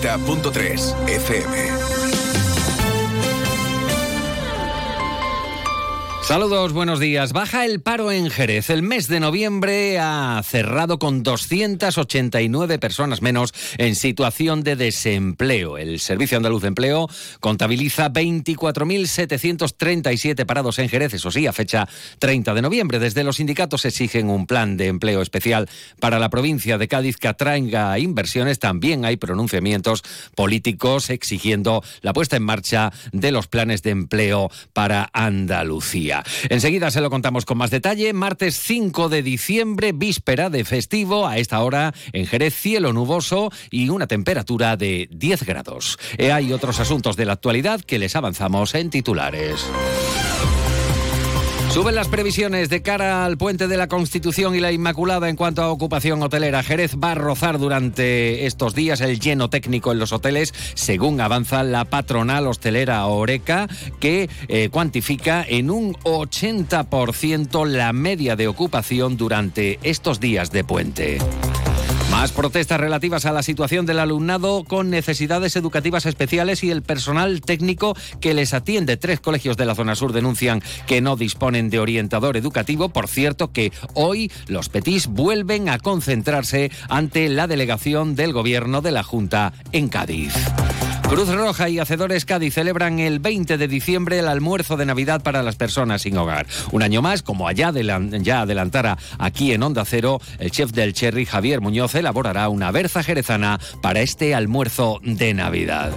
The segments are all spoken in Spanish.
90.3 FM. Saludos, buenos días. Baja el paro en Jerez. El mes de noviembre ha cerrado con 289 personas menos en situación de desempleo. El Servicio Andaluz de Empleo contabiliza 24.737 parados en Jerez, eso sí, a fecha 30 de noviembre. Desde los sindicatos exigen un plan de empleo especial para la provincia de Cádiz que atraiga inversiones. También hay pronunciamientos políticos exigiendo la puesta en marcha de los planes de empleo para Andalucía. Enseguida se lo contamos con más detalle. Martes 5 de diciembre, víspera de festivo, a esta hora en Jerez, cielo nuboso y una temperatura de 10 grados. Eh, hay otros asuntos de la actualidad que les avanzamos en titulares. Suben las previsiones de cara al puente de la Constitución y la Inmaculada en cuanto a ocupación hotelera. Jerez va a rozar durante estos días el lleno técnico en los hoteles, según avanza la patronal hostelera Oreca, que eh, cuantifica en un 80% la media de ocupación durante estos días de puente. Más protestas relativas a la situación del alumnado con necesidades educativas especiales y el personal técnico que les atiende. Tres colegios de la zona sur denuncian que no disponen de orientador educativo. Por cierto, que hoy los Petis vuelven a concentrarse ante la delegación del gobierno de la Junta en Cádiz. Cruz Roja y Hacedores Cádiz celebran el 20 de diciembre el almuerzo de Navidad para las personas sin hogar. Un año más, como allá ya adelantara aquí en Onda Cero, el chef del Cherry, Javier Muñoz, elaborará una berza jerezana para este almuerzo de Navidad.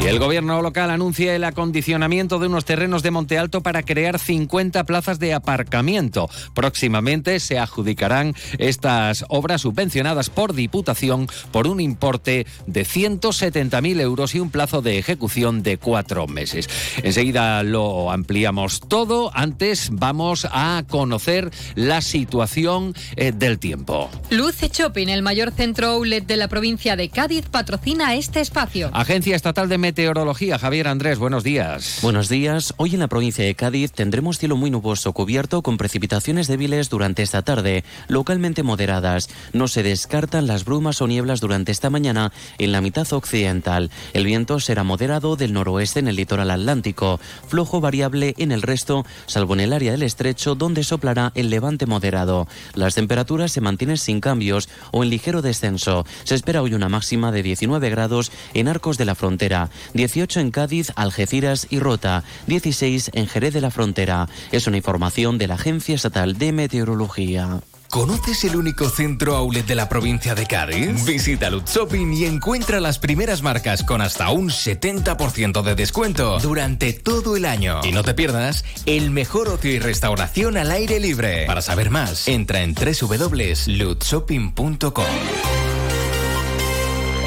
Y el gobierno local anuncia el acondicionamiento de unos terrenos de Monte Alto para crear 50 plazas de aparcamiento. Próximamente se adjudicarán estas obras subvencionadas por Diputación por un importe de 170.000 euros y un plazo de ejecución de cuatro meses. Enseguida lo ampliamos todo. Antes vamos a conocer la situación eh, del tiempo. Luce Shopping, el mayor centro outlet de la provincia de Cádiz, patrocina este espacio. Agencia Estatal de meteorología. Javier Andrés, buenos días. Buenos días. Hoy en la provincia de Cádiz tendremos cielo muy nuboso cubierto con precipitaciones débiles durante esta tarde, localmente moderadas. No se descartan las brumas o nieblas durante esta mañana en la mitad occidental. El viento será moderado del noroeste en el litoral atlántico, flojo variable en el resto, salvo en el área del estrecho donde soplará el levante moderado. Las temperaturas se mantienen sin cambios o en ligero descenso. Se espera hoy una máxima de 19 grados en Arcos de la Frontera. 18 en Cádiz, Algeciras y Rota, 16 en Jerez de la Frontera. Es una información de la Agencia Estatal de Meteorología. ¿Conoces el único centro outlet de la provincia de Cádiz? Visita Lutz Shopping y encuentra las primeras marcas con hasta un 70% de descuento durante todo el año. Y no te pierdas el mejor ocio y restauración al aire libre. Para saber más, entra en www.lutzshopping.com.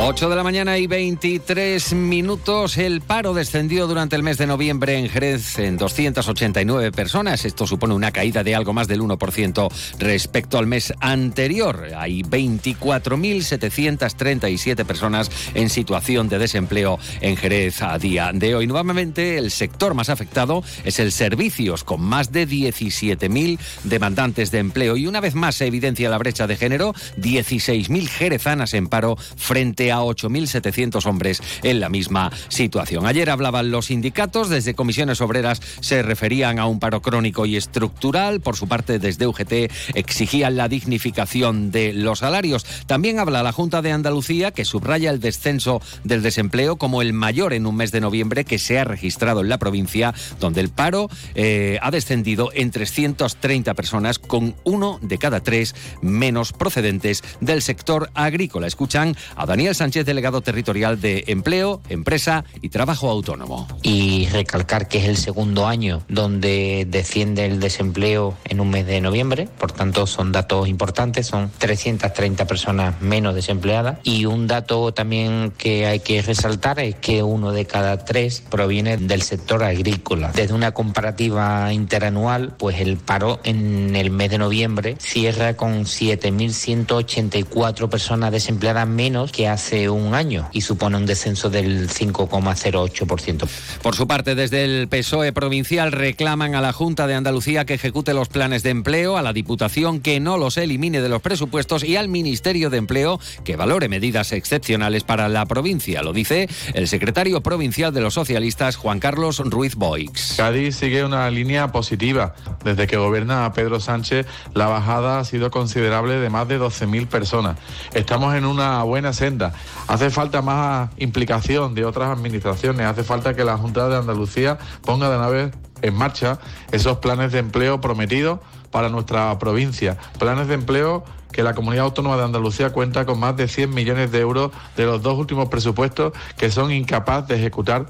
8 de la mañana y 23 minutos. El paro descendió durante el mes de noviembre en Jerez en 289 personas. Esto supone una caída de algo más del 1% respecto al mes anterior. Hay 24.737 personas en situación de desempleo en Jerez a día de hoy. Nuevamente, el sector más afectado es el servicios, con más de 17.000 demandantes de empleo. Y una vez más se evidencia la brecha de género, 16.000 jerezanas en paro frente a 8.700 hombres en la misma situación. Ayer hablaban los sindicatos, desde comisiones obreras se referían a un paro crónico y estructural, por su parte desde UGT exigían la dignificación de los salarios. También habla la Junta de Andalucía que subraya el descenso del desempleo como el mayor en un mes de noviembre que se ha registrado en la provincia, donde el paro eh, ha descendido en 330 personas, con uno de cada tres menos procedentes del sector agrícola. Escuchan a Daniel Sánchez, delegado territorial de Empleo, Empresa y Trabajo Autónomo. Y recalcar que es el segundo año donde desciende el desempleo en un mes de noviembre, por tanto son datos importantes, son 330 personas menos desempleadas y un dato también que hay que resaltar es que uno de cada tres proviene del sector agrícola. Desde una comparativa interanual, pues el paro en el mes de noviembre cierra con 7.184 personas desempleadas menos que hace hace un año y supone un descenso del 5,08%. Por su parte, desde el PSOE provincial reclaman a la Junta de Andalucía que ejecute los planes de empleo, a la Diputación que no los elimine de los presupuestos y al Ministerio de Empleo que valore medidas excepcionales para la provincia. Lo dice el secretario provincial de los socialistas, Juan Carlos Ruiz Boix. Cádiz sigue una línea positiva. Desde que gobierna Pedro Sánchez, la bajada ha sido considerable de más de 12.000 personas. Estamos en una buena senda. Hace falta más implicación de otras administraciones. Hace falta que la Junta de Andalucía ponga de una vez en marcha esos planes de empleo prometidos para nuestra provincia. Planes de empleo que la Comunidad Autónoma de Andalucía cuenta con más de 100 millones de euros de los dos últimos presupuestos que son incapaces de ejecutar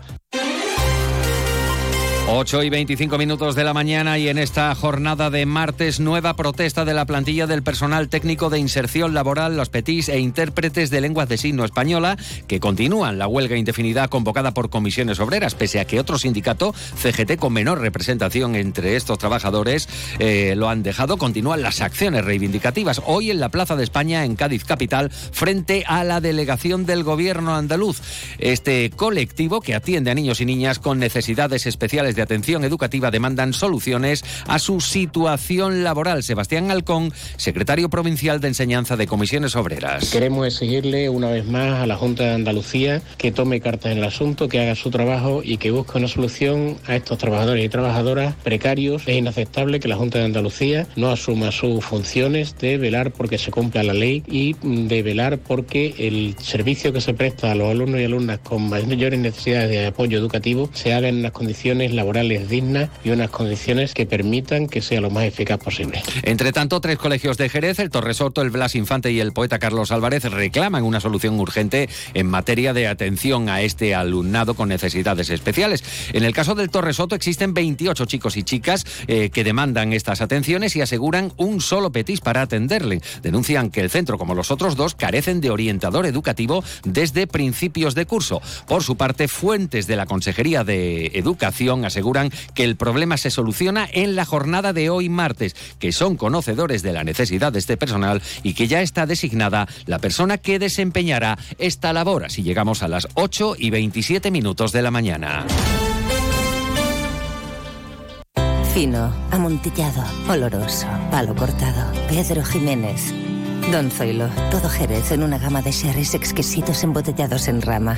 8 y 25 minutos de la mañana y en esta jornada de martes nueva protesta de la plantilla del personal técnico de inserción laboral, los PETIS e intérpretes de lenguas de signo española que continúan la huelga indefinida convocada por comisiones obreras, pese a que otro sindicato, CGT, con menor representación entre estos trabajadores, eh, lo han dejado. Continúan las acciones reivindicativas hoy en la Plaza de España, en Cádiz Capital, frente a la delegación del gobierno andaluz. Este colectivo que atiende a niños y niñas con necesidades especiales de atención educativa demandan soluciones a su situación laboral. Sebastián Alcón, secretario provincial de Enseñanza de Comisiones Obreras. Queremos exigirle una vez más a la Junta de Andalucía que tome cartas en el asunto, que haga su trabajo y que busque una solución a estos trabajadores y trabajadoras precarios. Es inaceptable que la Junta de Andalucía no asuma sus funciones de velar porque se cumpla la ley y de velar porque el servicio que se presta a los alumnos y alumnas con mayores necesidades de apoyo educativo se haga en unas condiciones laborales dignas y unas condiciones que permitan que sea lo más eficaz posible. Entre tanto, tres colegios de Jerez, el Torresoto, el Blas Infante y el poeta Carlos Álvarez reclaman una solución urgente en materia de atención a este alumnado con necesidades especiales. En el caso del Torresoto existen 28 chicos y chicas eh, que demandan estas atenciones y aseguran un solo petis para atenderle. Denuncian que el centro, como los otros dos, carecen de orientador educativo desde principios de curso. Por su parte, fuentes de la Consejería de Educación aseguran aseguran que el problema se soluciona en la jornada de hoy martes, que son conocedores de la necesidad de este personal y que ya está designada la persona que desempeñará esta labor. Así llegamos a las 8 y 27 minutos de la mañana. Fino, amontillado, oloroso, palo cortado. Pedro Jiménez. Don Zoilo, todo Jerez en una gama de sherries exquisitos embotellados en rama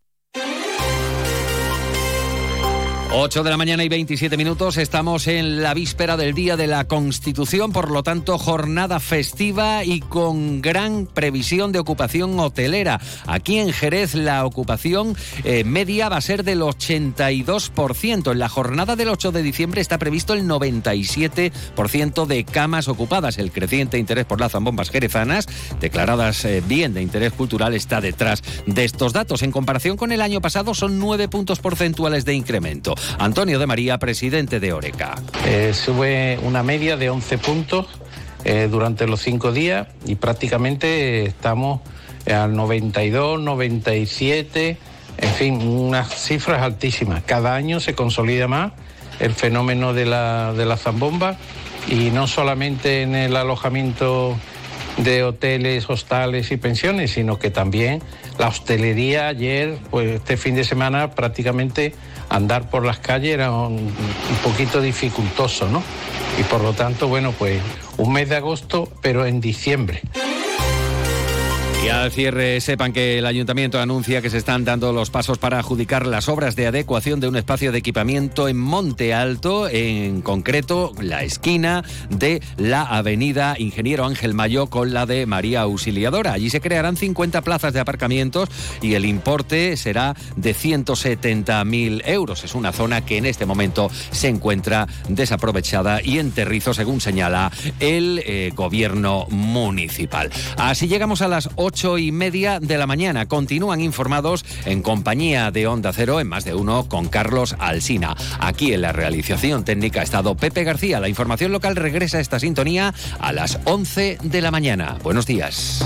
8 de la mañana y 27 minutos. Estamos en la víspera del Día de la Constitución, por lo tanto, jornada festiva y con gran previsión de ocupación hotelera. Aquí en Jerez la ocupación eh, media va a ser del 82%. En la jornada del 8 de diciembre está previsto el 97% de camas ocupadas. El creciente interés por las zambombas jerezanas, declaradas eh, bien de interés cultural, está detrás de estos datos. En comparación con el año pasado, son 9 puntos porcentuales de incremento. Antonio de María, presidente de Oreca. Eh, sube una media de 11 puntos eh, durante los cinco días y prácticamente estamos al 92, 97, en fin, unas cifras altísimas. Cada año se consolida más el fenómeno de la, de la zambomba y no solamente en el alojamiento de hoteles, hostales y pensiones, sino que también la hostelería ayer, pues este fin de semana prácticamente andar por las calles era un, poquito dificultoso, ¿no? Y por lo tanto, bueno, pues un mes de agosto, pero en diciembre. Y al cierre, sepan que el ayuntamiento anuncia que se están dando los pasos para adjudicar las obras de adecuación de un espacio de equipamiento en Monte Alto, en concreto la esquina de la avenida Ingeniero Ángel Mayo con la de María Auxiliadora. Allí se crearán 50 plazas de aparcamientos y el importe será de 170.000 euros. Es una zona que en este momento se encuentra desaprovechada y en terrizo, según señala el eh, gobierno municipal. Así llegamos a las 8 ocho y media de la mañana. Continúan informados en compañía de Onda Cero en más de uno con Carlos Alsina. Aquí en la realización técnica ha estado Pepe García. La información local regresa a esta sintonía a las 11 de la mañana. Buenos días.